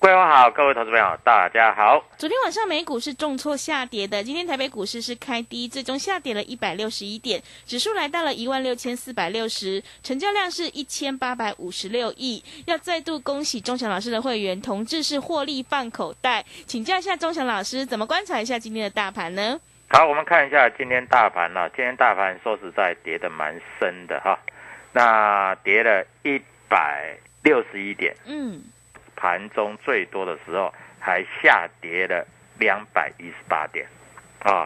桂花好，各位投资朋友大家好。昨天晚上美股是重挫下跌的，今天台北股市是开低，最终下跌了一百六十一点，指数来到了一万六千四百六十，成交量是一千八百五十六亿。要再度恭喜钟祥老师的会员同志是获利放口袋，请教一下钟祥老师，怎么观察一下今天的大盘呢？好，我们看一下今天大盘啊、今天大盘说实在跌的蛮深的哈，那跌了一百六十一点，嗯，盘中最多的时候还下跌了两百一十八点，啊，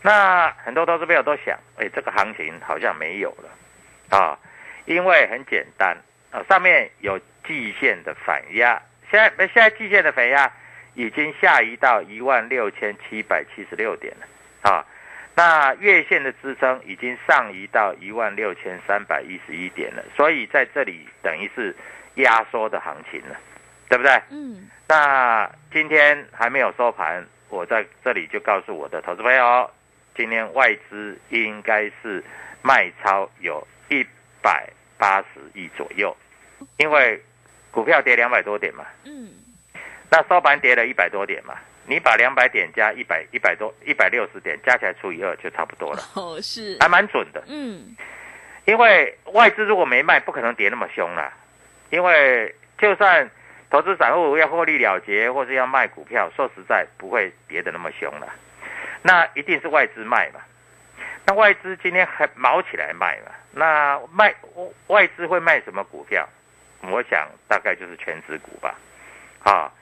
那很多投资朋友都想，哎，这个行情好像没有了，啊，因为很简单，啊，上面有季线的反压，现在现在季线的反压已经下移到一万六千七百七十六点了，啊，那月线的支撑已经上移到一万六千三百一十一点了，所以在这里等于是压缩的行情了。对不对？嗯，那今天还没有收盘，我在这里就告诉我的投资朋友，今天外资应该是卖超有一百八十亿左右，因为股票跌两百多点嘛，嗯，那收盘跌了一百多点嘛，你把两百点加一百一百多一百六十点加起来除以二就差不多了，哦是，还蛮准的。嗯，因为外资如果没卖，不可能跌那么凶啦。因为就算投资散户要获利了结，或是要卖股票，说实在不会跌得那么凶了。那一定是外资卖嘛。那外资今天还毛起来卖嘛？那卖外资会卖什么股票？我想大概就是全职股吧。啊，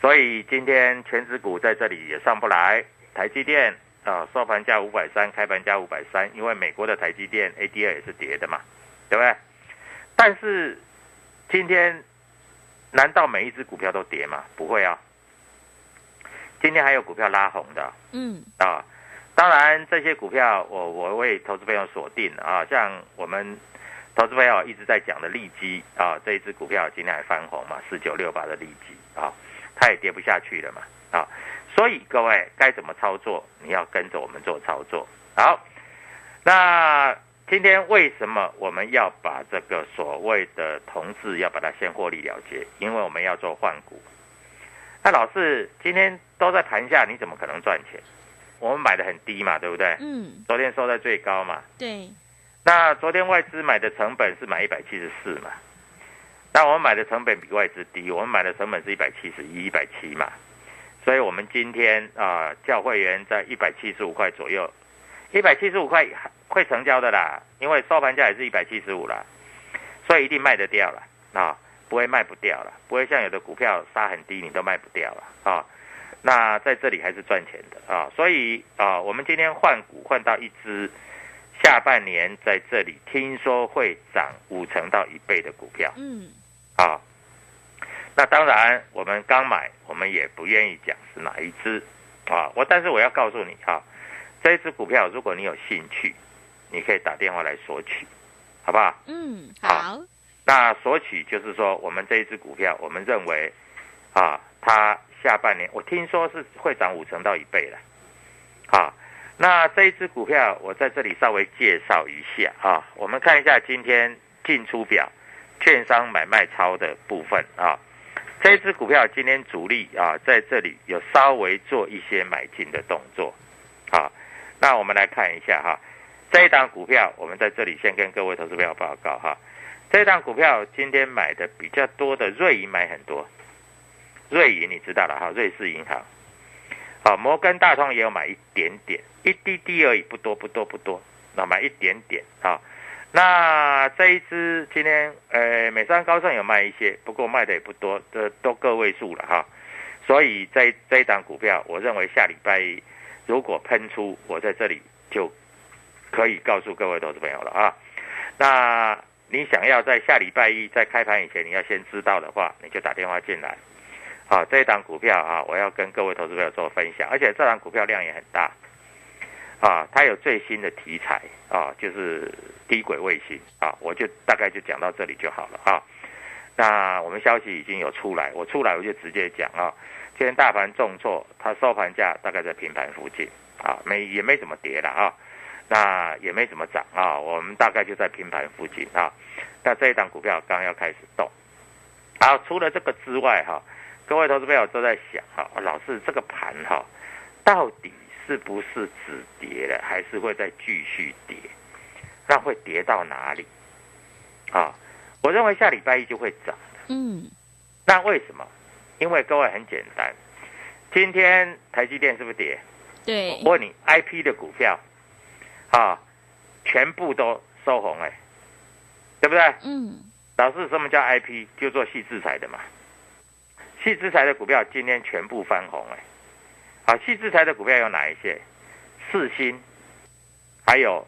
所以今天全职股在这里也上不来。台积电啊，收盘价五百三，开盘价五百三，因为美国的台积电 ADR 也是跌的嘛，对不对？但是今天难道每一只股票都跌吗？不会啊。今天还有股票拉红的嗯，啊。当然，这些股票我我为投资朋友锁定了啊，像我们投资朋友一直在讲的利基啊，这一只股票今天还翻红嘛，四九六八的利基啊，它也跌不下去了嘛啊。所以各位该怎么操作？你要跟着我们做操作。好，那今天为什么我们要把这个所谓的同志要把它先获利了结？因为我们要做换股。那老师今天都在盘下，你怎么可能赚钱？我们买的很低嘛，对不对？嗯，昨天收在最高嘛。对，那昨天外资买的成本是买一百七十四嘛，那我们买的成本比外资低，我们买的成本是一百七十一、一百七嘛，所以我们今天啊、叫会员在一百七十五块左右，一百七十五块会成交的啦，因为收盘价也是一百七十五啦，所以一定卖得掉了啊，不会卖不掉了，不会像有的股票杀很低你都卖不掉了啊。那在这里还是赚钱的啊，所以啊，我们今天换股换到一只下半年在这里听说会涨五成到一倍的股票嗯，啊。那当然，我们刚买，我们也不愿意讲是哪一只啊。我但是我要告诉你哈，这一只股票，如果你有兴趣，你可以打电话来索取，好不好？嗯，好。好，那索取就是说，我们这一只股票，我们认为啊，它下半年我听说是会涨五成到一倍了，啊，那这一只股票我在这里稍微介绍一下啊，我们看一下今天进出表，券商买卖超的部分啊，这一只股票今天主力啊在这里有稍微做一些买进的动作，啊，那我们来看一下哈，这一档股票我们在这里先跟各位投资朋友报告哈。这档股票今天买的比较多的瑞银买很多，瑞银你知道了哈，瑞士银行，好，摩根大通也有买一点点，一滴滴而已，不多不多不多，那买一点点啊。那这一支今天呃美商高盛有卖一些，不过卖的也不多，这都个位数了哈。所以这这一档股票，我认为下礼拜如果喷出，我在这里就可以告诉各位投资朋友了啊。那你想要在下礼拜一在开盘以前你要先知道的话，你就打电话进来。好，这一档股票啊，我要跟各位投资朋友做分享，而且这档股票量也很大。啊，它有最新的题材啊，就是低轨卫星啊，我就大概就讲到这里就好了啊。那我们消息已经有出来，我出来我就直接讲啊。今天大盘重挫，它收盘价大概在平盘附近啊，没也没怎么跌了啊，那也没怎么涨啊，我们大概就在平盘附近啊。那这一档股票刚要开始动，好，除了这个之外哈，各位投资朋友都在想哈，老师这个盘哈，到底是不是止跌了，还是会再继续跌？那会跌到哪里？啊，我认为下礼拜一就会涨。嗯，那为什么？因为各位很简单，今天台积电是不是跌？对我，问你，IP 的股票啊，全部都收红哎、对不对？嗯，老师，什么叫 IP？就做细制裁的嘛。细制裁的股票今天全部翻红哎、好，细制裁的股票有哪一些？四星，还有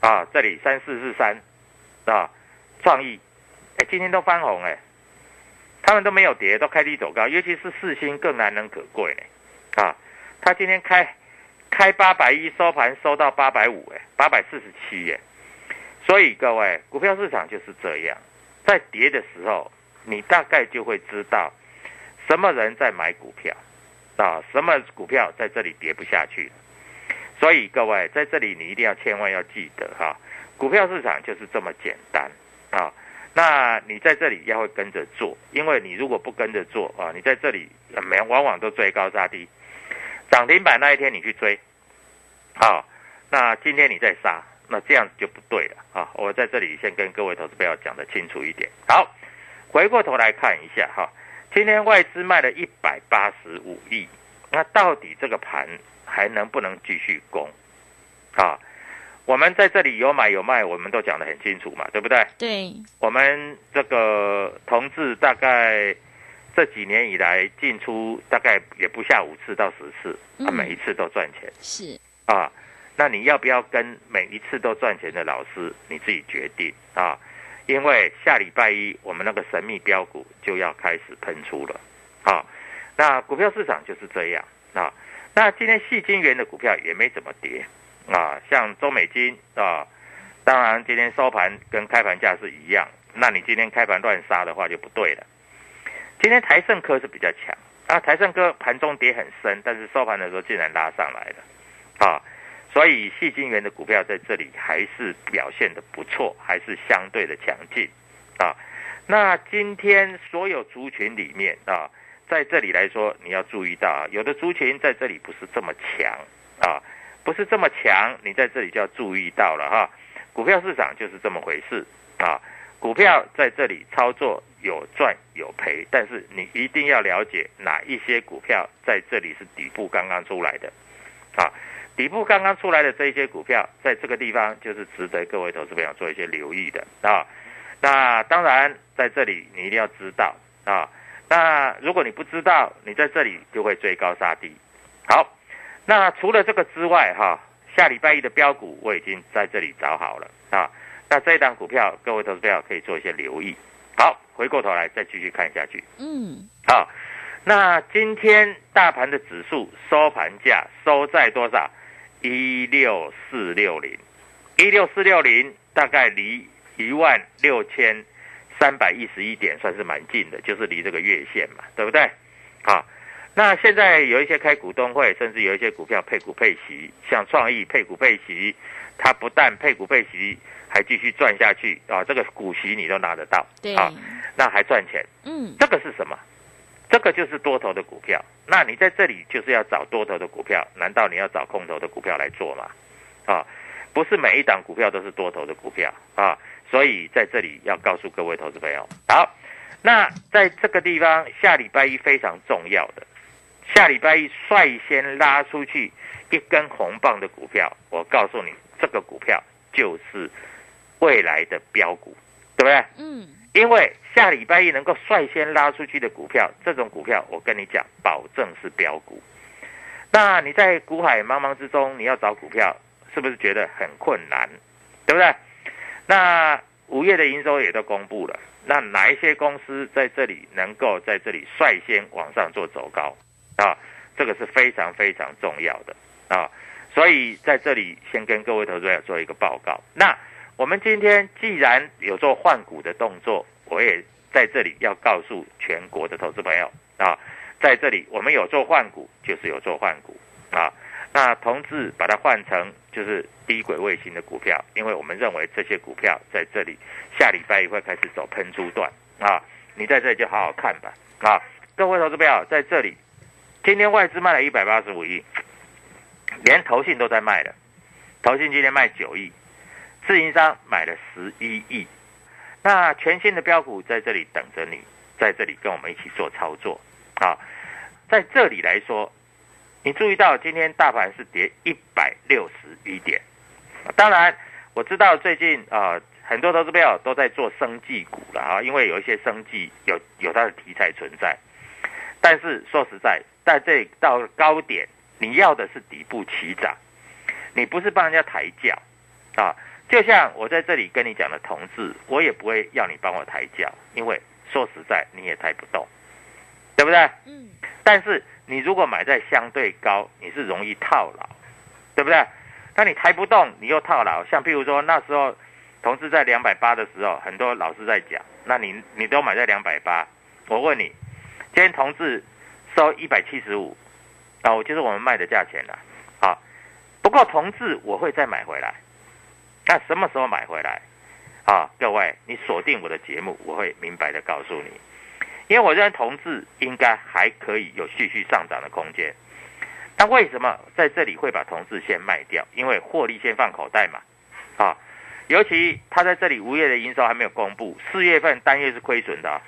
啊，这里三四四三啊，创意，哎，今天都翻红哎、他们都没有跌，都开低走高，尤其是四星更难能可贵呢、啊，他今天开开八百一，收盘收到八百五哎，八百四十七耶。所以各位，股票市场就是这样，在跌的时候，你大概就会知道什么人在买股票啊，什么股票在这里跌不下去。所以各位在这里，你一定要千万要记得哈、股票市场就是这么简单啊。那你在这里要会跟着做，因为你如果不跟着做啊，你在这里呃没往往都追高杀低，涨停板那一天你去追，啊，那今天你再杀，那这样就不对了啊！我在这里先跟各位投资朋友讲的清楚一点。好，回过头来看一下哈，今天外资卖了一百八十五亿，那到底这个盘还能不能继续攻？啊，我们在这里有买有卖，我们都讲得很清楚嘛，对不对？对，我们这个同志大概这几年以来进出大概也不下五次到十次，啊，嗯每一次都赚钱。是，啊，那你要不要跟每一次都赚钱的老师，你自己决定啊。因为下礼拜一我们那个神秘标股就要开始喷出了，啊，那股票市场就是这样啊。那今天细金元的股票也没怎么跌啊，像中美金啊，当然今天收盘跟开盘价是一样，那你今天开盘乱杀的话就不对了。今天台盛科是比较强啊，台盛科盘中跌很深，但是收盘的时候竟然拉上来了。啊，所以细晶元的股票在这里还是表现的不错，还是相对的强劲啊。那今天所有族群里面啊，在这里来说，你要注意到，有的族群在这里不是这么强啊，不是这么强，你在这里就要注意到了哈。股票市场就是这么回事啊，股票在这里操作有赚有赔，但是你一定要了解哪一些股票在这里是底部刚刚出来的啊。底部刚刚出来的这一些股票，在这个地方就是值得各位投资朋友做一些留意的啊。那当然，在这里你一定要知道啊。那如果你不知道，你在这里就会追高杀低。好，那除了这个之外，哈，下礼拜一的标股我已经在这里找好了啊。那这一档股票，各位投资票可以做一些留意。好，回过头来再继续看下去。嗯，好，那今天大盘的指数收盘价收在多少？一六四六零，一六四六零大概离一万六千三百一十一点算是蛮近的，就是离这个月线嘛，对不对？好，那现在有一些开股东会，甚至有一些股票配股配息，像创意配股配息，它不但配股配息，还继续赚下去啊！这个股息你都拿得到，对，啊，那还赚钱，嗯，这个是什么？这个就是多头的股票。那你在这里就是要找多头的股票，难道你要找空头的股票来做吗？啊，不是每一档股票都是多头的股票啊。所以在这里要告诉各位投资朋友，好，那在这个地方下礼拜一非常重要的，下礼拜一率先拉出去一根红棒的股票，我告诉你，这个股票就是未来的标股，对不对？嗯，因为下礼拜一能够率先拉出去的股票，这种股票我跟你讲，保证是标股。那你在股海茫茫之中，你要找股票，是不是觉得很困难？对不对？那五月的营收也都公布了，那哪一些公司在这里能够在这里率先往上做走高啊？这个是非常非常重要的啊！所以在这里先跟各位投资者做一个报告。那我们今天既然有做换股的动作，我也在这里要告诉全国的投资朋友啊，在这里我们有做换股，就是有做换股啊。那同志把它换成就是低轨卫星的股票，因为我们认为这些股票在这里下礼拜一会开始走喷出段啊，你在这里就好好看吧啊！各位投资朋友在这里，今天外资卖了一百八十五亿，连投信都在卖了，投信今天卖九亿，自营商买了十一亿，那全新的标股在这里等着你，在这里跟我们一起做操作。啊，在这里来说。你注意到今天大盘是跌一百六十一点，当然我知道最近啊很多投资友都在做生技股了啊，因为有一些生技有有它的题材存在，但是说实在，在这到高点，你要的是底部起涨，你不是帮人家抬轿啊。就像我在这里跟你讲的同志，我也不会要你帮我抬轿，因为说实在你也抬不动，对不对？嗯。但是你如果买在相对高，你是容易套牢，对不对？那你抬不动，你又套牢。像譬如说那时候，同志在两百八的时候，很多老师在讲，那你你都买在两百八，我问你，今天同志收一百七十五，啊，我就是我们卖的价钱了，啊，不过同志我会再买回来，那什么时候买回来？啊，各位，你锁定我的节目，我会明白的告诉你。因为我认为同志应该还可以有继续上涨的空间，那为什么在这里会把同志先卖掉？因为获利先放口袋嘛，啊，尤其他在这里五月的营收还没有公布，四月份单月是亏损的，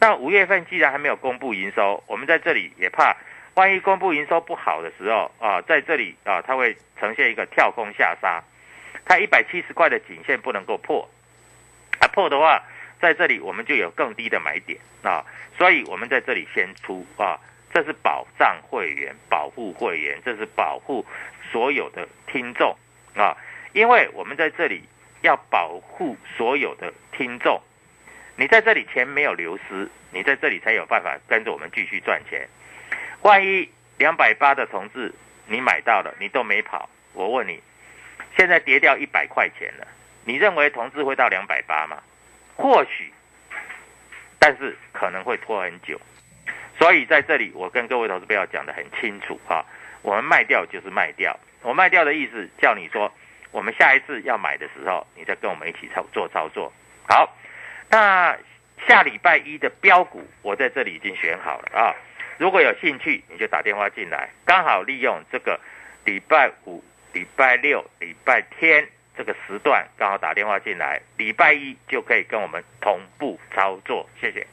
那五月份既然还没有公布营收，我们在这里也怕，万一公布营收不好的时候啊，在这里啊，它会呈现一个跳空下杀，它一百七十块的颈线不能够破，啊破的话。在这里，我们就有更低的买点啊，所以我们在这里先出啊，这是保障会员、保护会员，这是保护所有的听众啊，因为我们在这里要保护所有的听众，你在这里钱没有流失，你在这里才有办法跟着我们继续赚钱。万一两百八的同志你买到了，你都没跑，我问你，现在跌掉一百块钱了，你认为同志会到两百八吗？或许，但是可能会拖很久，所以在这里我跟各位投资朋友讲的很清楚哈，我们卖掉就是卖掉，我卖掉的意思叫你说，我们下一次要买的时候，你再跟我们一起操做操作。好，那下礼拜一的标股我在这里已经选好了啊，如果有兴趣你就打电话进来，刚好利用这个礼拜五、礼拜六、礼拜天。这个时段刚好打电话进来，礼拜一就可以跟我们同步操作，谢谢。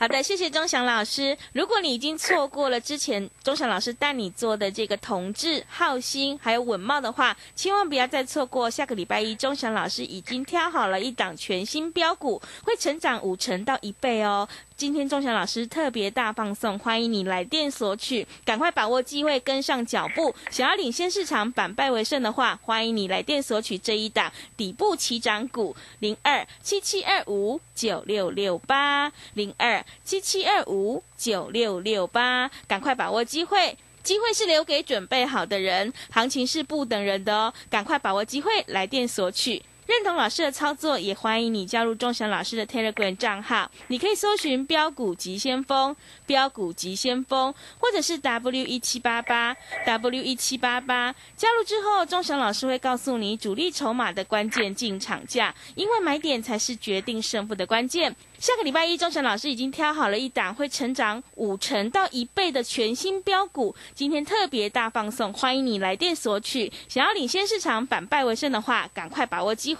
好的，谢谢钟祥老师。如果你已经错过了之前钟祥老师带你做的这个同志、浩鑫还有稳茂的话，千万不要再错过。下个礼拜一，钟祥老师已经挑好了一档全新标股，会成长五成到一倍哦。今天钟祥老师特别大放送，欢迎你来电索取，赶快把握机会，跟上脚步。想要领先市场、反败为胜的话，欢迎你来电索取这一档底部起涨股零二七七二五九六六八零二七七二五九六六八，赶快把握机会。机会是留给准备好的人，行情是不等人的哦，赶快把握机会，来电索取。认同老师的操作，也欢迎你加入钟祥老师的 Telegram 账号。你可以搜寻“标股急先锋”、“标股急先锋”，或者是 W 一七八八 W 一七八八。加入之后，钟祥老师会告诉你主力筹码的关键进场价，因为买点才是决定胜负的关键。下个礼拜一，钟祥老师已经挑好了一档会成长五成到一倍的全新标股，今天特别大放送，欢迎你来电索取。想要领先市场、反败为胜的话，赶快把握机会，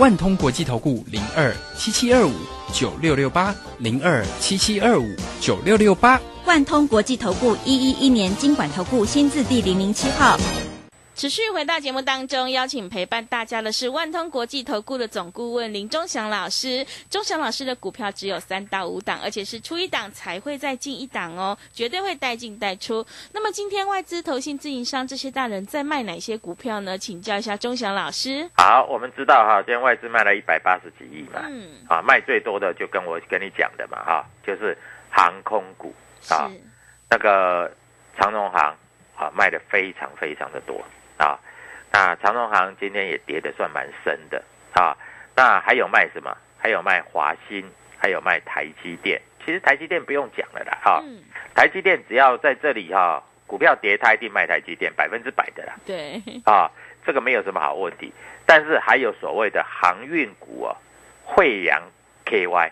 万通国际投顾零二七七二五九六六八零二七七二五九六六八，万通国际投顾一一一年经管投顾新字第零零七号。持续回到节目当中，邀请陪伴大家的是万通国际投顾的总顾问林忠祥老师。忠祥老师的股票只有三到五档，而且是出一档才会再进一档哦，绝对会带进带出。那么今天外资、投信、自营商这些大人在卖哪些股票呢？请教一下忠祥老师。好，我们知道哈，今天外资卖了一百八十几亿嘛，嗯，啊，卖最多的就跟我跟你讲的嘛，哈，就是航空股啊，那个长荣航啊，卖的非常非常的多啊。那长荣行今天也跌的算蛮深的啊。那还有卖什么？还有卖华新，还有卖台积电。其实台积电不用讲了啦，哈、嗯，台积电只要在这里哈、股票跌，它一定卖台积电，百分之百的啦。对，啊，这个没有什么好问题。但是还有所谓的航运股啊，惠阳 KY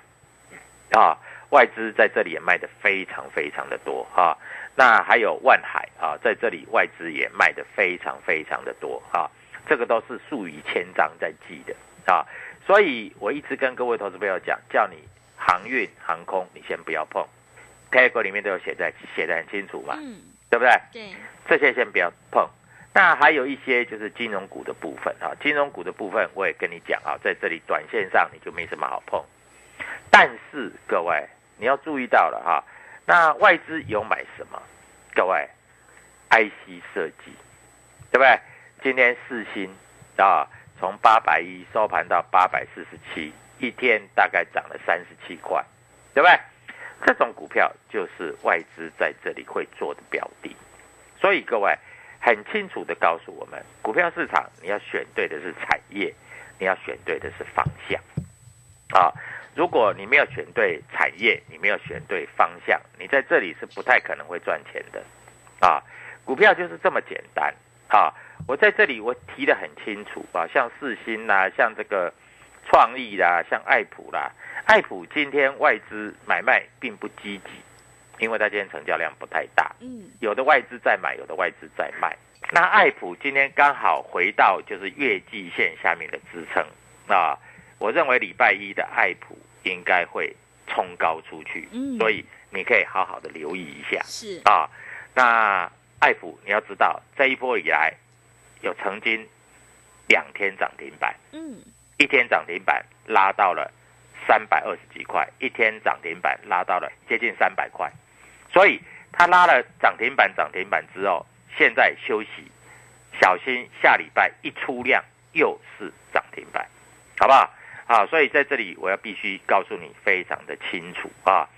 啊，外资在这里也卖的非常非常的多啊。那还有万海啊，在这里外资也卖的非常非常的多啊。这个都是数以千张在计的啊。所以我一直跟各位投资朋友讲，叫你航运航空你先不要碰 a g 里面都有写在写的很清楚嘛，嗯，对不对？对，这些先不要碰。那还有一些就是金融股的部分啊，金融股的部分我也跟你讲啊，在这里短线上你就没什么好碰。但是各位你要注意到了哈，那外资有买什么？各位，IC 设计，对不对？今天四星啊，从八百一收盘到八百四十七，一天大概涨了三十七块，对不对？这种股票就是外资在这里会做的标的，所以各位很清楚的告诉我们，股票市场你要选对的是产业，你要选对的是方向啊。如果你没有选对产业，你没有选对方向，你在这里是不太可能会赚钱的啊。股票就是这么简单啊。我在这里我提的很清楚啊，像四星啦，像这个创意啦，像爱普啦，爱普今天外资买卖并不积极，因为它今天成交量不太大，嗯，有的外资在买，有的外资在卖。那爱普今天刚好回到就是月季线下面的支撑啊，我认为礼拜一的爱普应该会冲高出去，嗯。所以你可以好好的留意一下。是，啊。那爱普你要知道，这一波以来有曾经两天涨停板，嗯，一天涨停板拉到了三百二十几块，一天涨停板拉到了接近三百块，所以它拉了涨停板涨停板之后，现在休息，小心下礼拜一出量又是涨停板，好不好？啊，所以在这里我要必须告诉你非常的清楚啊。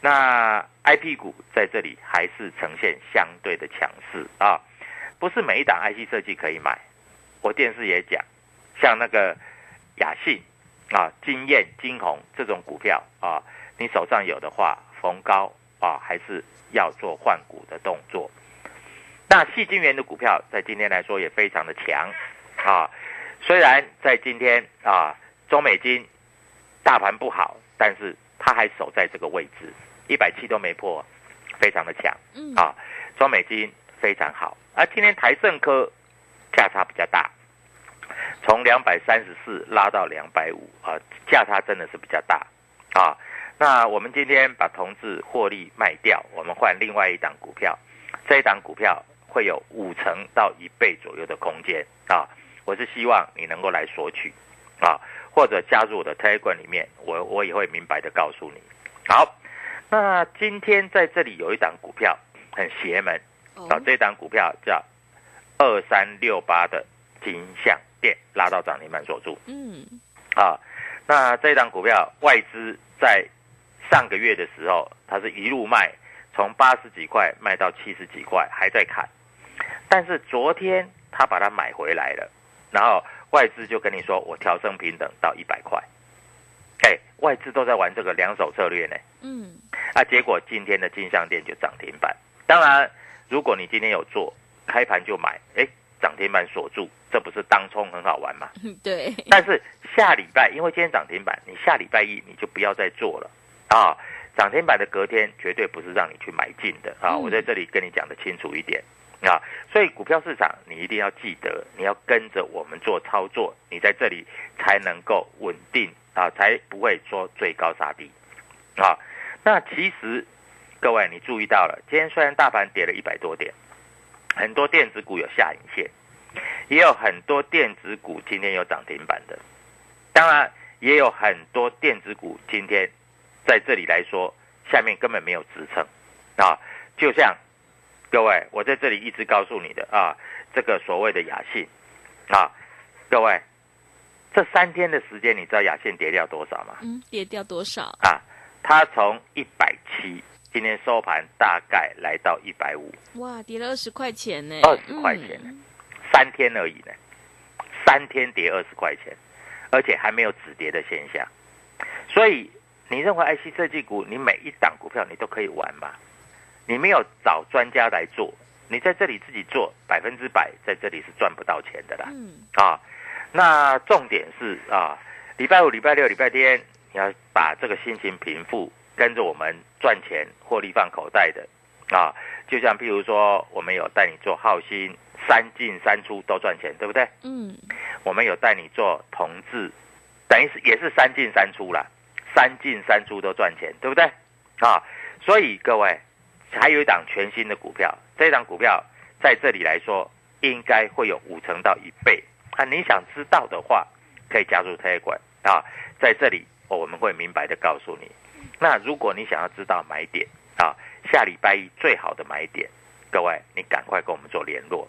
那 I P 股在这里还是呈现相对的强势啊，不是每一档 I C 设计可以买。我电视也讲，像那个雅信啊、金燕、金红这种股票啊，你手上有的话，逢高啊，还是要做换股的动作。那细晶圆的股票在今天来说也非常的强啊，虽然在今天啊，中美金大盘不好，但是它还守在这个位置，一百七都没破，非常的强嗯，啊，中美金非常好。而今天台盛科价差比较大，从两百三十四拉到两百五啊，价差真的是比较大啊。那我们今天把同志获利卖掉，我们换另外一档股票，这一档股票会有五成到一倍左右的空间啊。我是希望你能够来索取啊，或者加入我的 Telegram 里面，我我也会明白的告诉你。好，那今天在这里有一档股票很邪门啊哦，，这档股票叫二三六八的金相店拉到涨停板锁住。嗯，啊，那这档股票外资在上个月的时候，它是一路卖，从八十几块卖到七十几块，还在砍。但是昨天他把它买回来了，然后外资就跟你说，我调升平等到一百块。哎，外资都在玩这个两手策略呢。嗯，啊，结果今天的金项店就涨停板。当然，如果你今天有做，开盘就买，哎，涨停板锁住，这不是当冲很好玩吗？对，但是下礼拜，因为今天涨停板，你下礼拜一你就不要再做了啊！涨停板的隔天绝对不是让你去买进的啊！嗯我在这里跟你讲的清楚一点啊！所以股票市场你一定要记得，你要跟着我们做操作，你在这里才能够稳定啊，才不会说最高杀低啊！那其实各位你注意到了，今天虽然大盘跌了一百多点，很多电子股有下影线。也有很多电子股今天有涨停板的，当然也有很多电子股今天在这里来说，下面根本没有支撑啊，就像各位我在这里一直告诉你的啊，这个所谓的雅信啊，各位这三天的时间，你知道雅信跌掉多少吗？嗯，跌掉多少？啊，它从一百七，今天收盘大概来到一百五，哇，跌了二十块钱呢，二十块钱嗯三天而已呢，三天跌二十块钱，而且还没有止跌的现象。所以你认为 IC 设计股，你每一档股票你都可以玩吗？你没有找专家来做，你在这里自己做，百分之百在这里是赚不到钱的啦。嗯，啊，那重点是啊，礼拜五、礼拜六、礼拜天，你要把这个心情平复，跟着我们赚钱、获利放口袋的啊。就像譬如说，我们有带你做浩鑫，三进三出都赚钱，对不对？嗯，我们有带你做同志，等于是也是三进三出啦，三进三出都赚钱，对不对？啊，所以各位还有一档全新的股票，这档股票在这里来说应该会有五成到一倍啊！你想知道的话，可以加入特约馆啊，在这里我们会明白的告诉你。那如果你想要知道买点啊，下礼拜一最好的买点，各位你赶快跟我们做联络。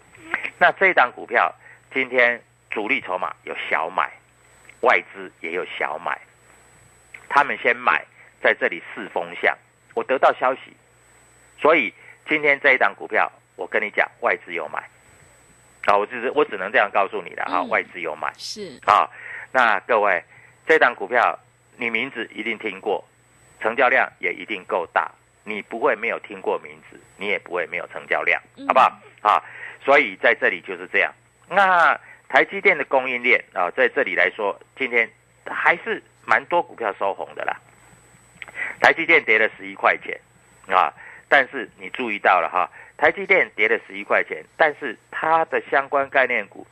那这一档股票今天主力筹码有小买，外资也有小买，他们先买，在这里试风向。我得到消息，所以今天这一档股票，我跟你讲，外资有买啊，我只是我只能这样告诉你的啊，嗯外资有买是，啊。那各位，这档股票你名字一定听过，成交量也一定够大，你不会没有听过名字，你也不会没有成交量，嗯好不好？啊，所以在这里就是这样。那台积电的供应链啊，在这里来说，今天还是蛮多股票收红的啦。台积电跌了十一块钱啊，但是你注意到了哈，台积电跌了十一块钱，但是它的相关概念股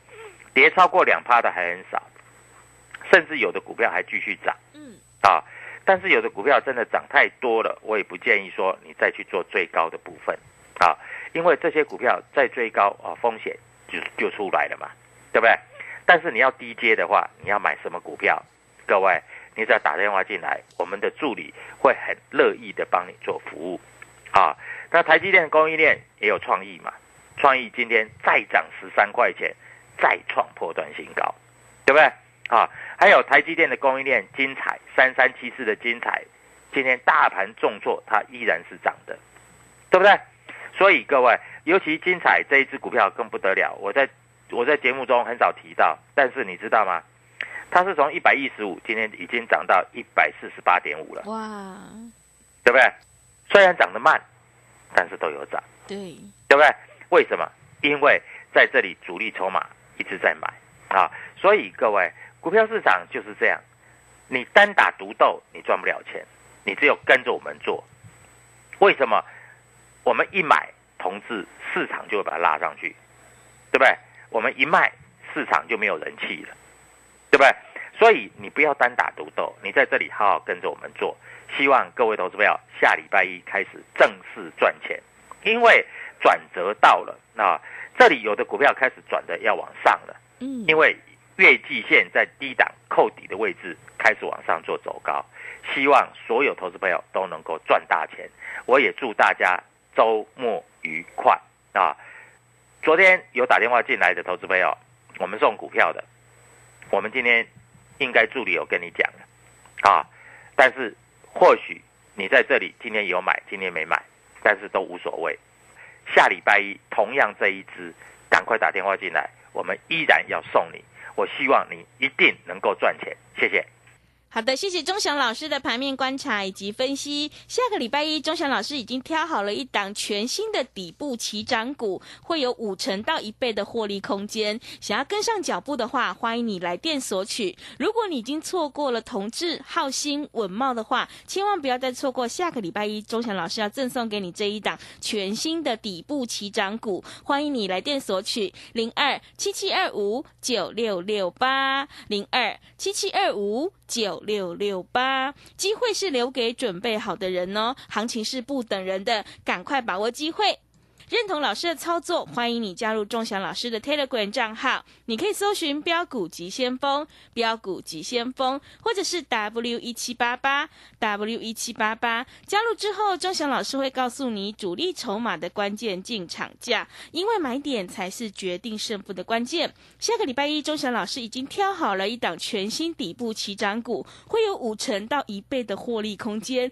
跌超过两趴的还很少，甚至有的股票还继续涨嗯，啊。但是有的股票真的涨太多了，我也不建议说你再去做最高的部分啊，因为这些股票再追高啊，风险就就出来了嘛，对不对？但是你要低阶的话，你要买什么股票？各位，你只要打电话进来，我们的助理会很乐意的帮你做服务啊。那台积电供应链也有创意嘛？创意今天再涨十三块钱，再创破断新高，对不对？啊，还有台积电的供应链精彩三三七四的精彩，今天大盘重挫，它依然是涨的，对不对？所以各位，尤其精彩这一只股票更不得了，我在我在节目中很少提到，但是你知道吗？它是从一百一十五，今天已经涨到一百四十八点五了，哇，对不对？虽然涨得慢，但是都有涨，对，对不对？为什么？因为在这里主力筹码一直在买啊，所以各位，股票市场就是这样，你单打独斗你赚不了钱，你只有跟着我们做。为什么？我们一买，同志市场就会把它拉上去，对不对？我们一卖，市场就没有人气了，对不对？所以你不要单打独斗，你在这里好好跟着我们做。希望各位投资朋友下礼拜一开始正式赚钱，因为转折到了啊，这里有的股票开始转的要往上了，嗯，因为月季线在低档扣底的位置开始往上做走高，希望所有投资朋友都能够赚大钱。我也祝大家周末愉快啊！昨天有打电话进来的投资朋友，我们送股票的，我们今天应该助理有跟你讲了啊，但是或许你在这里今天有买，今天没买，但是都无所谓。下礼拜一同样这一支，赶快打电话进来，我们依然要送你。我希望你一定能够赚钱，谢谢。好的，谢谢钟祥老师的盘面观察以及分析。下个礼拜一，钟祥老师已经挑好了一档全新的底部起涨股，会有五成到一倍的获利空间。想要跟上脚步的话，欢迎你来电索取。如果你已经错过了同志、浩兴、稳茂的话，千万不要再错过下个礼拜一，钟祥老师要赠送给你这一档全新的底部起涨股。欢迎你来电索取零二七七二五九六六八零二七七二五九。六六八，机会是留给准备好的人哦，行情是不等人的，赶快把握机会。认同老师的操作，欢迎你加入钟祥老师的 Telegram 账号。你可以搜寻“标股急先锋”、“标股急先锋”，或者是 W 一七八八 W 一七八八。加入之后，钟祥老师会告诉你主力筹码的关键进场价，因为买点才是决定胜负的关键。下个礼拜一，钟祥老师已经挑好了一档全新底部起涨股，会有五成到一倍的获利空间。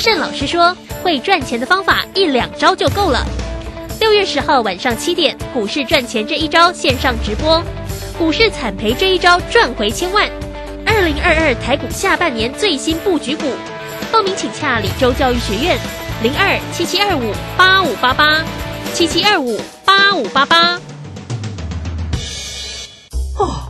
盛老师说，会赚钱的方法一两招就够了。六月十号晚上七点，股市赚钱这一招线上直播，股市惨赔这一招赚回千万。二零二二台股下半年最新布局股，报名请洽李州教育学院零二七七二五八五八八七七二五八五八八。哦。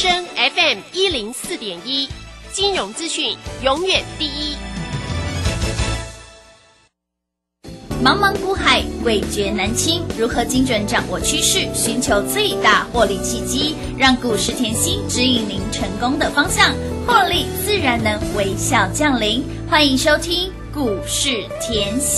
FM 一零四点一，金融资讯永远第一。茫茫股海，味觉难清。如何精准掌握趋势，寻求最大获利契机，让股市甜心指引您成功的方向，获利自然能微笑降临。欢迎收听股市甜心。